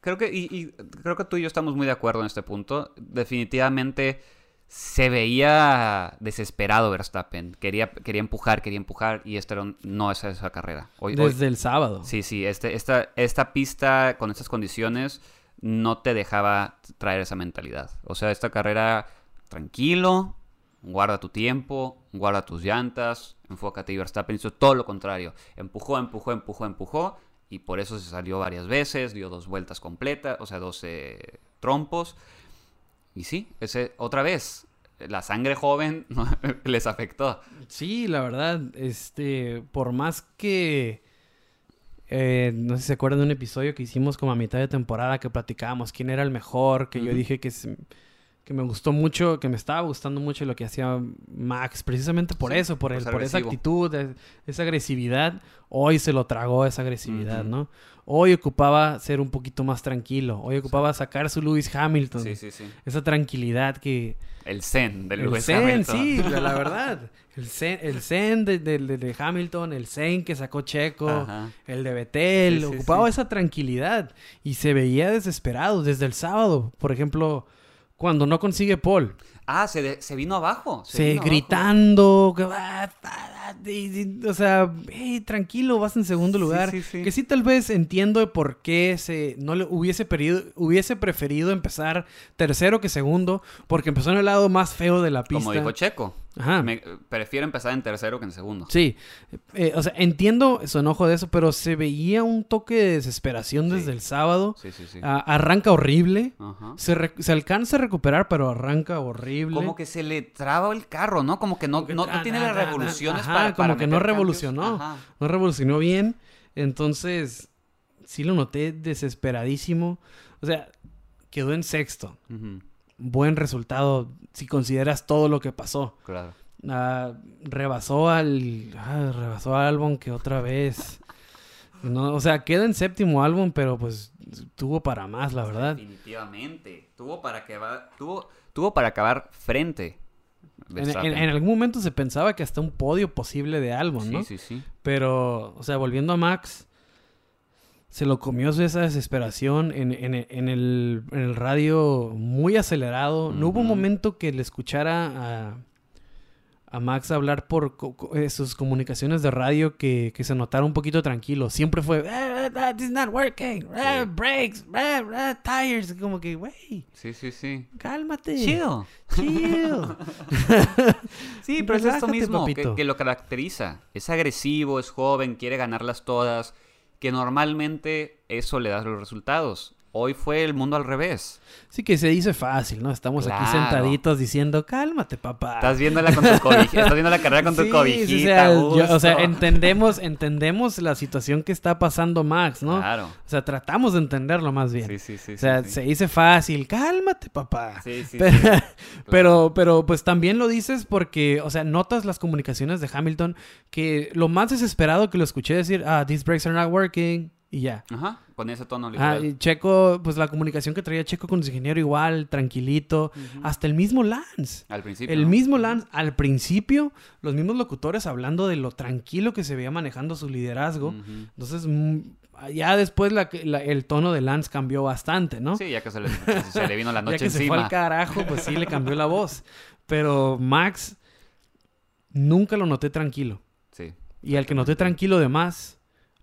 creo que, y, y creo que tú y yo estamos muy de acuerdo en este punto. Definitivamente se veía desesperado Verstappen. Quería, quería empujar, quería empujar, y era un- no es esa carrera. Hoy, hoy- Desde el sábado. Sí, sí, este, esta, esta pista con estas condiciones no te dejaba traer esa mentalidad. O sea, esta carrera tranquilo, guarda tu tiempo, guarda tus llantas, enfócate y Verstappen hizo todo lo contrario. Empujó, empujó, empujó, empujó y por eso se salió varias veces, dio dos vueltas completas, o sea, dos eh, trompos. Y sí, ese, otra vez, la sangre joven <laughs> les afectó. Sí, la verdad, este, por más que, eh, no sé si se acuerdan de un episodio que hicimos como a mitad de temporada que platicábamos quién era el mejor, que yo dije que, se- que me gustó mucho, que me estaba gustando mucho lo que hacía Max, precisamente por Sí, eso, por, el, por esa actitud, es- esa agresividad, hoy se lo tragó esa agresividad. ¿no? Hoy ocupaba ser un poquito más tranquilo, hoy ocupaba sacar su Lewis Hamilton, Sí, sí, sí. esa tranquilidad que... El zen del El Lewis Zen, Hamilton. sí, la, la <laughs> verdad. El Zen, el Zen de, de- de- de Hamilton, el Zen que sacó Checo, Ajá. el de Betel, Sí, ocupaba esa tranquilidad y se veía desesperado desde el sábado. Por ejemplo, cuando no consigue Paul, Ah, se, de- se vino abajo. Se, se vino gritando, o sea, "Hey, tranquilo, vas en segundo lugar. sí, sí. Que sí tal vez entiendo por qué se no le hubiese pedido, hubiese preferido empezar tercero que segundo, porque empezó en el lado más feo de la pista. Como dijo Checo. Ajá. Me- prefiero empezar en tercero que en segundo. Sí, eh, o sea, entiendo su enojo de eso, pero se veía un toque de desesperación Sí. desde el sábado. Sí, sí, sí. Arranca horrible. Ajá. Se, re- se alcanza a recuperar, pero arranca horrible. Como que se le traba el carro, ¿no? Como que no, no, tiene las revoluciones ajá, para, como que no revolucionó. Ajá. No revolucionó bien. Entonces, sí lo noté desesperadísimo. O sea, quedó en sexto. Ujú, Buen resultado si consideras todo lo que pasó. Claro. Ah, rebasó al ah, rebasó a Albon que otra vez no, o sea queda en séptimo álbum pero pues tuvo para más la verdad Definitivamente. Tuvo para acabar, tuvo, tuvo para acabar frente. en, en- en algún momento se pensaba que hasta un podio posible de Albon Sí, no sí, sí. pero o sea volviendo a Max se lo comió esa desesperación en, en- en el, en el radio muy acelerado no hubo un momento que le escuchara a a Max hablar por co- co- eh, sus comunicaciones de radio que, que se notara un poquito tranquilo. Siempre fue, "Ah, ah, this is not working, brakes, tires. Como que, güey, Sí, sí, sí. cálmate. Chill. Chill. <laughs> Sí, pero es esto mismo que lo caracteriza. Es agresivo, es joven, quiere ganarlas todas. Que normalmente eso le da los resultados. Hoy fue el mundo al revés. Sí que se dice fácil, ¿no? Estamos aquí sentaditos diciendo, cálmate, papá. Estás viéndola con tu cobijita. <laughs> Estás viendo la carrera con tu Sí, sí, cobijita. o sea, a yo- o sea, gusto. entendemos, entendemos la situación que está pasando Max, ¿no? Claro. O sea, tratamos de entenderlo más bien. Sí, sí, sí. o sea, sí, se dice fácil, cálmate, papá. Sí, sí, pero, sí. <laughs> pero, pero, pues también lo dices porque, o sea, notas las comunicaciones de Hamilton que lo más desesperado que lo escuché decir, ah, these brakes are not working, y ya. Ajá, con ese tono Ah, y Checo, pues la comunicación que traía Checo con su ingeniero igual, tranquilito. Hasta el mismo Lance. Al principio. El ¿no? mismo Lance, al principio, los mismos locutores hablando de lo tranquilo que se veía manejando su liderazgo. Entonces, mm, ya después la- la- el tono de Lance cambió bastante, ¿no? Sí, ya que se le, se le vino la <laughs> ya noche que se fue encima. al carajo, pues sí le cambió la voz. Pero Max, nunca lo noté tranquilo. Sí, Y al que noté tranquilo de más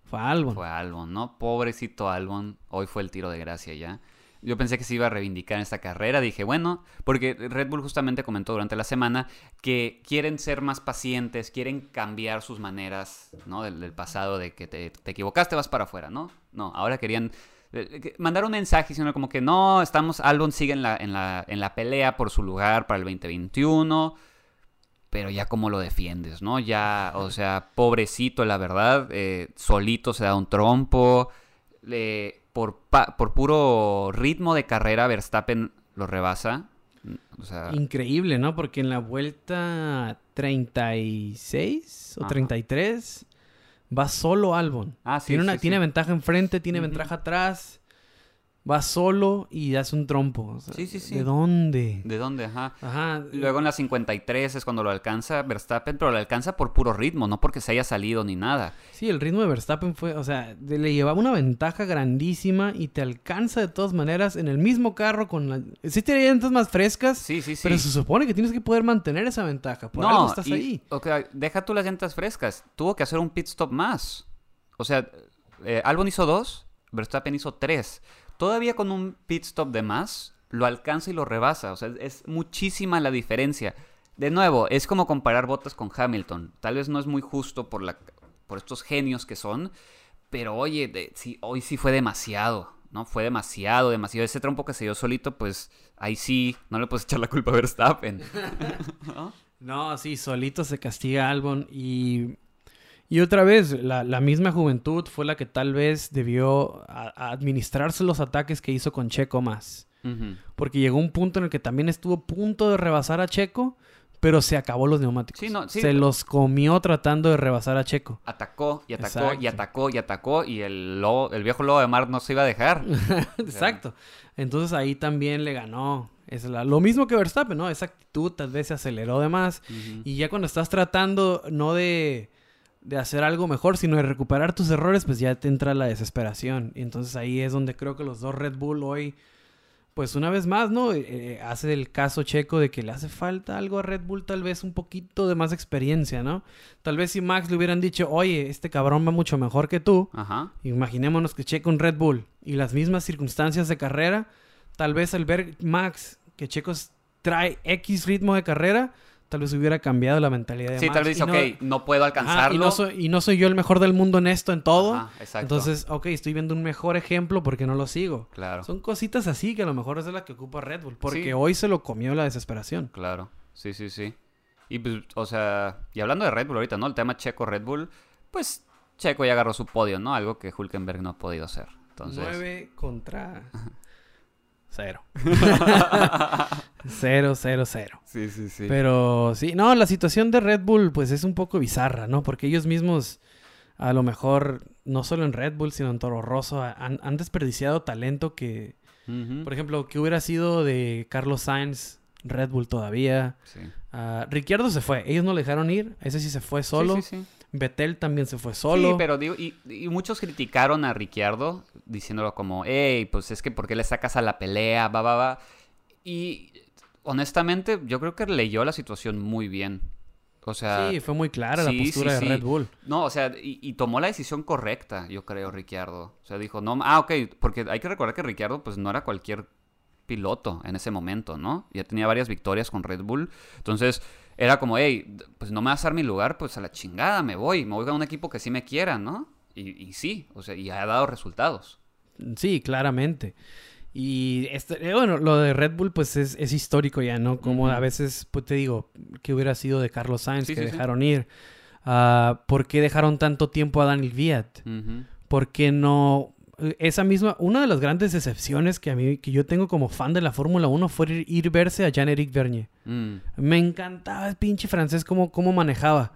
fue Albon. fue Albon, ¿no? Pobrecito Albon. Hoy fue el tiro de gracia ya. Yo pensé que se iba a reivindicar en esta carrera. Dije, bueno, porque Red Bull justamente comentó durante la semana que quieren ser más pacientes, quieren cambiar sus maneras, ¿no? Del, pasado, de que te, te equivocaste, vas para afuera, ¿no? No, ahora querían eh, que- mandar un mensaje, sino como que no, estamos, Albon sigue en la, en la, en la pelea por su lugar para el 2021. Pero ya cómo lo defiendes, ¿no? Ya, o sea, pobrecito, la verdad, eh, solito se da un trompo. le- por, por puro ritmo de carrera, Verstappen lo rebasa. O sea, Increíble, ¿no? Porque en la vuelta 36 o Ajá. 33 va solo Albon. Ah, sí, tiene una, sí, tiene sí. ventaja enfrente, tiene ventaja atrás. Va solo y hace un trompo. O sea, Sí, sí, sí. ¿De dónde? ¿de dónde? Ajá. Ajá. Luego en la 53 es cuando lo alcanza Verstappen, pero lo alcanza por puro ritmo, no porque se haya salido ni nada. Sí, el ritmo de Verstappen fue, o sea, le llevaba una ventaja grandísima y te alcanza de todas maneras en el mismo carro con la... Sí tiene llantas más frescas, Sí, sí, sí. pero se supone que tienes que poder mantener esa ventaja. Por algo estás y- ahí. ok, deja tú las llantas frescas. Tuvo que hacer un pit stop más. O sea, eh, Albon hizo dos, Verstappen hizo tres. Todavía con un pit stop de más, lo alcanza y lo rebasa. O sea, es muchísima la diferencia. De nuevo, es como comparar botas con Hamilton. Tal vez no es muy justo por, la, por estos genios que son, pero oye, de- sí, hoy sí fue demasiado. ¿no? Fue demasiado, demasiado. Ese trompo que se dio solito, pues ahí sí, no le puedes echar la culpa a Verstappen. <laughs> <laughs> ¿No? No, sí, solito se castiga Albon y... Y otra vez, la, la misma juventud fue la que tal vez debió a- a administrarse los ataques que hizo con Checo más. Porque llegó un punto en el que también estuvo a punto de rebasar a Checo, pero se acabó los neumáticos. Sí, no, sí. Se los comió tratando de rebasar a Checo. Atacó y atacó Exacto. y atacó y atacó y el, lobo- el viejo lobo de mar no se iba a dejar. <laughs> Exacto. Entonces ahí también le ganó. Es la- lo mismo que Verstappen, ¿no? Esa actitud tal vez se aceleró de más. Y ya cuando estás tratando no de, de hacer algo mejor, sino de recuperar tus errores, pues ya te entra la desesperación. Y entonces ahí es donde creo que los dos Red Bull hoy, pues una vez más, ¿no? Eh, eh, hace el caso checo de que le hace falta algo a Red Bull, tal vez un poquito de más experiencia, ¿no? Tal vez si Max le hubieran dicho, oye, este cabrón va mucho mejor que tú, Ajá. Imaginémonos que Checo en Red Bull y las mismas circunstancias de carrera, tal vez al ver Max que Checo trae X ritmo de carrera, tal vez hubiera cambiado la mentalidad de Sí, tal vez y no- ok, no puedo Ajá, alcanzarlo. y, no soy, y no soy yo el mejor del mundo en esto, en todo. Ajá, exacto. Entonces, ok, estoy viendo un mejor ejemplo porque no lo sigo. Claro, Son cositas así que a lo mejor es de la que ocupa Red Bull, porque Sí. hoy se lo comió la desesperación. claro. Sí, sí, sí. Y pues, o sea, y hablando de Red Bull ahorita, ¿no? El tema Checo-Red Bull, pues Checo ya agarró su podio, ¿no? Algo que Hulkenberg no ha podido hacer. Entonces, 9 contra <laughs> 0. 0, 0, 0. sí, sí, sí. Pero sí, no, la situación de Red Bull pues es un poco bizarra, ¿no? Porque ellos mismos a lo mejor, no solo en Red Bull, sino en Toro Rosso, han, han desperdiciado talento que, por ejemplo, que hubiera sido de Carlos Sainz, Red Bull todavía. Sí. Ah, Ricciardo se fue, ellos no le dejaron ir, ese sí se fue solo. Sí, sí, sí. Betel también se fue solo. Sí, pero digo, y, y muchos criticaron a Ricciardo diciéndolo como, hey, pues es que ¿por qué le sacas a la pelea? Va, va, va. Y honestamente, yo creo que leyó la situación muy bien. O sea, sí, fue muy clara la postura sí, de. Red Bull. no, o sea, y, y tomó la decisión correcta, yo creo, Ricciardo. O sea, dijo, no, ah, ok, porque hay que recordar que Ricciardo, pues no era cualquier piloto en ese momento, ¿no? Ya tenía varias victorias con Red Bull. Entonces, era como, hey, pues no me vas a dar mi lugar, pues a la chingada me voy. Me voy a un equipo que sí me quiera, ¿no? Y, y sí, o sea, y ha dado resultados. Sí, claramente. Y este, eh, bueno, lo de Red Bull pues es, es histórico ya, ¿no? Como a veces, pues te digo, que hubiera sido de Carlos Sainz Sí, que sí, sí. dejaron ir. Ah, ¿Por qué dejaron tanto tiempo a Daniel? Ujú. ¿Por qué no? Eh, Esa misma, una de las grandes decepciones que a mí, que yo tengo como fan de la Fórmula 1 fue ir, ir verse a Jean-Éric Vernier. Mm, Me encantaba el pinche francés cómo, cómo manejaba.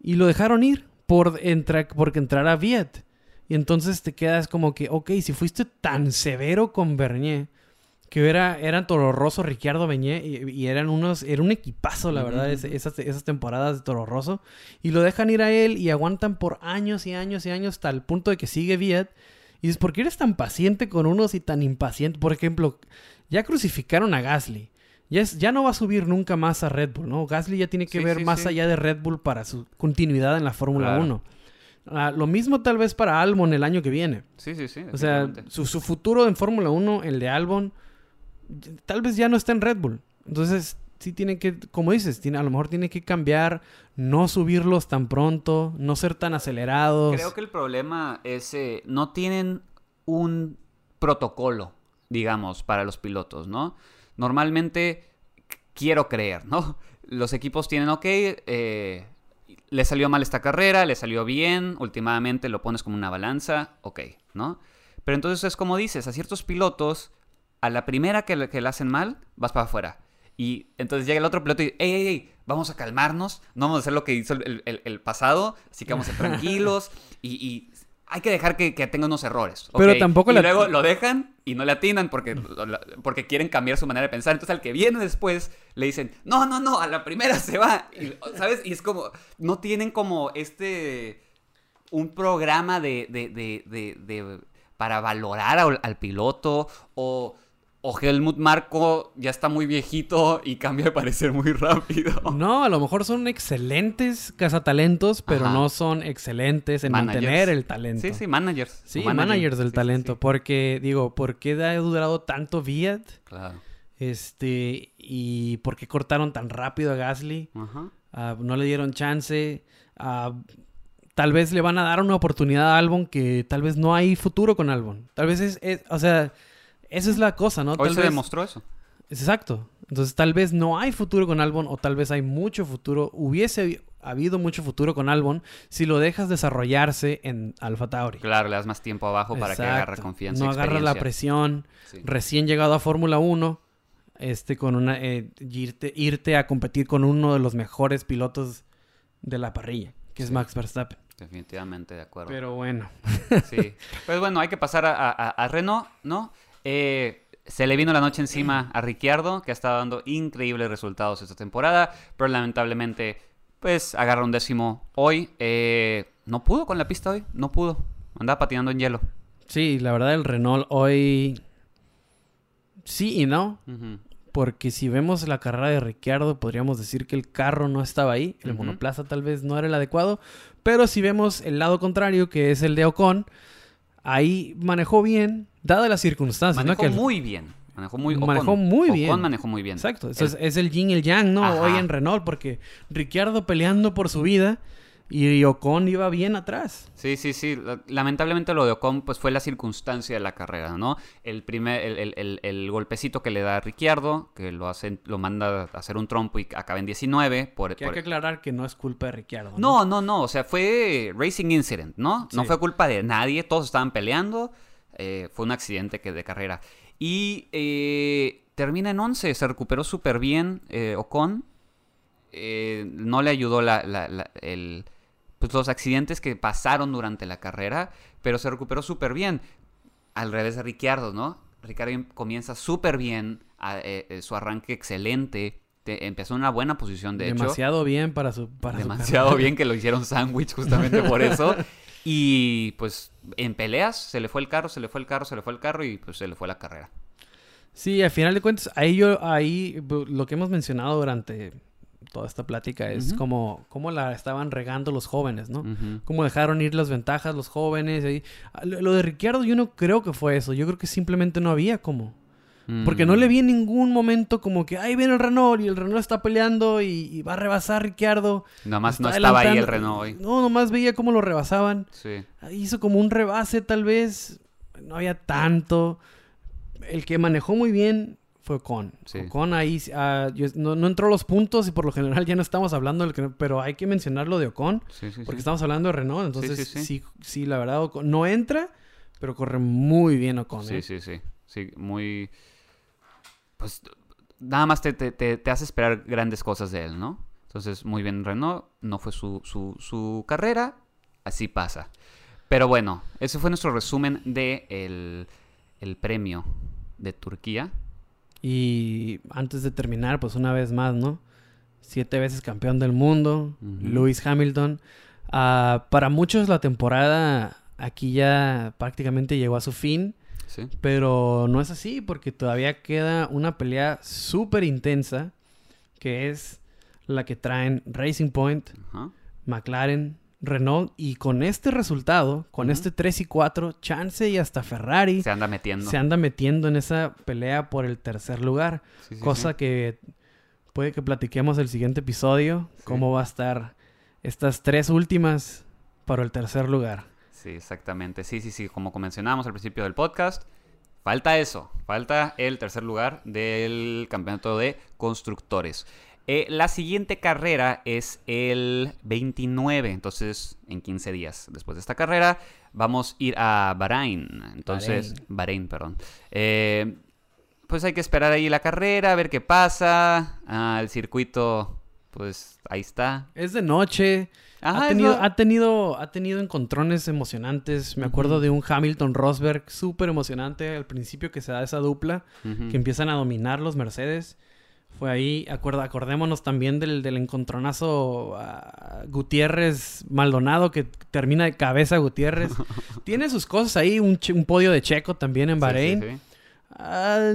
Y lo dejaron ir por entra- porque entrara Viet. Y entonces te quedas como que, ok, si fuiste tan severo con Bernier, que era, eran Toro Rosso, Ricciardo Beñé, y, y eran unos, era un equipazo, la verdad, ese- esas, esas temporadas de Toro Rosso, y lo dejan ir a él y aguantan por años y años y años hasta el punto de que sigue Viet. Y dices, ¿por qué eres tan paciente con unos y tan impaciente? Por ejemplo, ya crucificaron a Gasly. Ya, es- ya no va a subir nunca más a Red Bull, ¿no? Gasly ya tiene que Sí, ver sí, más sí. allá de Red Bull para su continuidad en la Fórmula Claro. 1. Ah, lo mismo tal vez para Albon el año que viene. Sí, sí, sí. O sea, su, su futuro en Fórmula 1, el de Albon, tal vez ya no está en Red Bull. Entonces, sí tiene que, como dices, tiene, a lo mejor tiene que cambiar, no subirlos tan pronto, no ser tan acelerados. Creo que el problema es, eh, no tienen un protocolo, digamos, para los pilotos, ¿no? Normalmente, quiero creer, ¿no? <laughs> Los equipos tienen, ok, eh, le salió mal esta carrera, le salió bien, últimamente lo pones como una balanza, ok, ¿no? Pero entonces es como dices, a ciertos pilotos, a la primera que le, que hacen mal, vas para afuera. Y entonces llega el otro piloto y, ey, ey, ey, vamos a calmarnos, no vamos a hacer lo que hizo el, el- el pasado, así que vamos a ser tranquilos <laughs> y, y hay que dejar que, que tenga unos errores. Pero tampoco y la- luego lo dejan y no le atinan porque, porque quieren cambiar su manera de pensar. Entonces al que viene después le dicen, no, no, no, a la primera se va. Y, ¿Sabes? Y es como, no tienen como este, un programa de, de, de, de- de- para valorar al, al piloto o... O Helmut Marco ya está muy viejito y cambia de parecer muy rápido. <laughs> No, a lo mejor son excelentes cazatalentos, pero Ajá. no son excelentes en Managers. mantener el talento. Sí, sí, managers. Sí, managers del Sí, talento. sí. Porque, digo, ¿por qué ha durado tanto Viet? Claro. Este, y por qué cortaron tan rápido a Gasly. Ajá. Ah, no le dieron chance. Ah, tal vez le van a dar una oportunidad a Albon que tal vez no hay futuro con Albon. Tal vez es, es- o sea, esa es la cosa, ¿no? Hoy Tal se vez- demostró eso. Exacto. Entonces tal vez no hay futuro con Albon o tal vez hay mucho futuro. Hubiese habi- habido mucho futuro con Albon si lo dejas desarrollarse en Alfa Tauri. Claro, le das más tiempo abajo para que agarre confianza. No y agarras la presión. Sí. Recién llegado a Fórmula 1, este, con una, eh, irte, irte a competir con uno de los mejores pilotos de la parrilla, que es. Max Verstappen. Definitivamente de acuerdo. Pero bueno. Sí. Pues bueno, hay que pasar a, a- a Renault, ¿no? Eh, se le vino la noche encima a Ricciardo, que ha estado dando increíbles resultados esta temporada, pero lamentablemente, pues agarra un décimo hoy. Eh, no pudo con la pista hoy, no pudo. Andaba patinando en hielo. Sí, la verdad el Renault hoy sí y no, porque si vemos la carrera de Ricciardo podríamos decir que el carro no estaba ahí, el monoplaza tal vez no era el adecuado, pero si vemos el lado contrario que es el de Ocon, ahí manejó bien, dadas las circunstancias, ¿no? Manejó Que muy bien. Manejó muy, Manejó Ocon. muy Ocon bien. manejó muy bien. Exacto, El- es, es el yin y el yang, ¿no? Ajá. Hoy en Renault, porque Ricciardo peleando por su vida y Ocon iba bien atrás. Sí, sí, sí. La- Lamentablemente lo de Ocon pues fue la circunstancia de la carrera, ¿no? El primer, el, el- el- el golpecito que le da a Ricciardo, que lo lo manda a hacer un trompo y acaba en 19 por, Que hay por- que aclarar que no es culpa de Ricciardo. No, no, no. O sea, fue racing incident, ¿no? No fue culpa de nadie. Todos estaban peleando. eh, fue un accidente que de carrera. Y eh, termina en 11. Se recuperó súper bien eh, Ocon. Eh, no le ayudó la, la- la- el, pues, los accidentes que pasaron durante la carrera. Pero se recuperó súper bien. Al revés de Ricciardo, ¿no? Ricciardo comienza súper bien. a- eh, eh, su arranque excelente. te- empezó en una buena posición, de hecho. Demasiado bien para su para Demasiado bien que lo hicieron sándwich justamente por eso. <laughs> Y pues en peleas se le fue el carro, se le fue el carro, se le fue el carro y pues se le fue la carrera. Sí, al final de cuentas, ahí yo, ahí lo que hemos mencionado durante toda esta plática es como, cómo la estaban regando los jóvenes, ¿no? Ujú. Cómo dejaron ir las ventajas los jóvenes. ahí. Ah, Lo lo de Ricciardo yo no creo que fue eso. Yo creo que simplemente no había como. Porque no Mm. le vi en ningún momento como que ahí viene el Renault y el Renault está peleando y, y va a rebasar a Ricciardo. Nomás no está estaba ahí el. Renault hoy. No, nomás veía cómo lo rebasaban. Sí. Hizo como un rebase tal vez. No había tanto. El que manejó muy bien fue Ocon. Sí. Ocon ahí ah, yo- no, no entró los puntos y por lo general ya no estamos hablando del que... Pero hay que mencionar lo de Ocon. Sí, sí, Porque estamos hablando de Renault. Entonces sí, sí, la verdad Ocon no entra. Pero corre muy bien Ocon. Sí, ¿eh? sí, sí. Sí, muy... Pues nada más te, te- te- te hace esperar grandes cosas de él, ¿no? Entonces, muy bien Renault. No fue su, su, su carrera. Así pasa. Pero bueno, ese fue nuestro resumen de el, el premio de Turquía. Y antes de terminar, pues una vez más, ¿no? Siete veces campeón del mundo. Lewis Hamilton. Ah, para muchos la temporada aquí ya prácticamente llegó a su fin, Sí. pero no es así porque todavía queda una pelea súper intensa que es la que traen Racing Point. McLaren, Renault y con este resultado, con este 3 y 4, Chance y hasta Ferrari Se anda metiendo. se anda metiendo en esa pelea por el tercer lugar. Sí, sí, cosa sí. que puede que platiquemos el siguiente episodio. Cómo va a estar estas tres últimas para el tercer lugar. Sí, exactamente. Sí, sí, sí. Como mencionábamos al principio del podcast, falta eso. Falta el tercer lugar del campeonato de constructores. Eh, la siguiente carrera es el 29, entonces en 15 días después de esta carrera vamos a ir a Bahrein. Entonces, Bahrein, perdón. Eh, pues hay que esperar ahí la carrera, a ver qué pasa. Ah, el circuito, pues ahí está. Es de noche. Ajá, ha, tenido, lo- ha, tenido, ha tenido encontrones emocionantes. Me acuerdo de un Hamilton Rosberg súper emocionante al principio que se da esa dupla. Que empiezan a dominar los Mercedes. Fue ahí, acuerda, acordémonos también del, del encontronazo Gutiérrez Maldonado que termina de cabeza Gutiérrez. <laughs> Tiene sus cosas ahí, un, un podio de Checo también en Sí, sí, Bahrein. sí. Ah,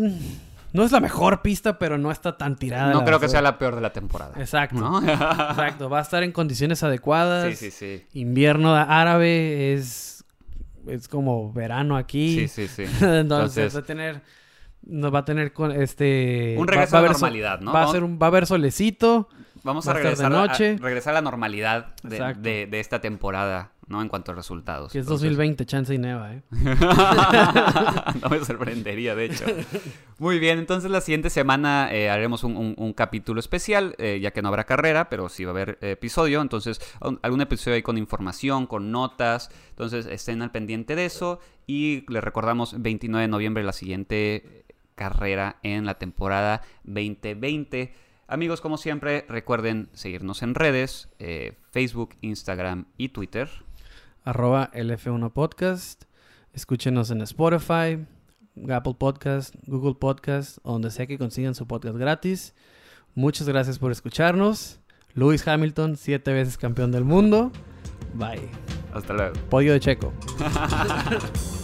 no es la mejor pista, pero no está tan tirada. No creo que sea la peor de la temporada. Exacto. ¿no? <laughs> Exacto. Va a estar en condiciones adecuadas. sí, sí, sí. Invierno árabe es, es como verano aquí. Sí, sí, sí. <laughs> Entonces, Entonces- va a tener nos va a tener con este Un regreso va a la so- normalidad, ¿no? Va a ser un, va a haber solecito. Vamos Va a de regresar, a, noche. a- regresar a la normalidad de, de- de esta temporada, ¿no? En cuanto a resultados. Que es Entonces- 2020, chance y neva, ¿eh? <laughs> no me sorprendería, de hecho. Muy bien, entonces la siguiente semana eh, haremos un, un- un capítulo especial, eh, ya que no habrá carrera, pero sí va a haber episodio. Entonces, un- algún episodio ahí con información, con notas. Entonces, estén al pendiente de eso. Y les recordamos, 29 de noviembre, la siguiente carrera en la temporada 2020. Amigos, como siempre, recuerden seguirnos en redes, eh, Facebook, Instagram y Twitter. Arroba LF1 Podcast. Escúchenos en Spotify, Apple Podcast, Google Podcast, donde sea que consigan su podcast gratis. Muchas gracias por escucharnos. Lewis Hamilton, siete veces campeón del mundo. Bye. Hasta luego. Podio de Checo. <laughs>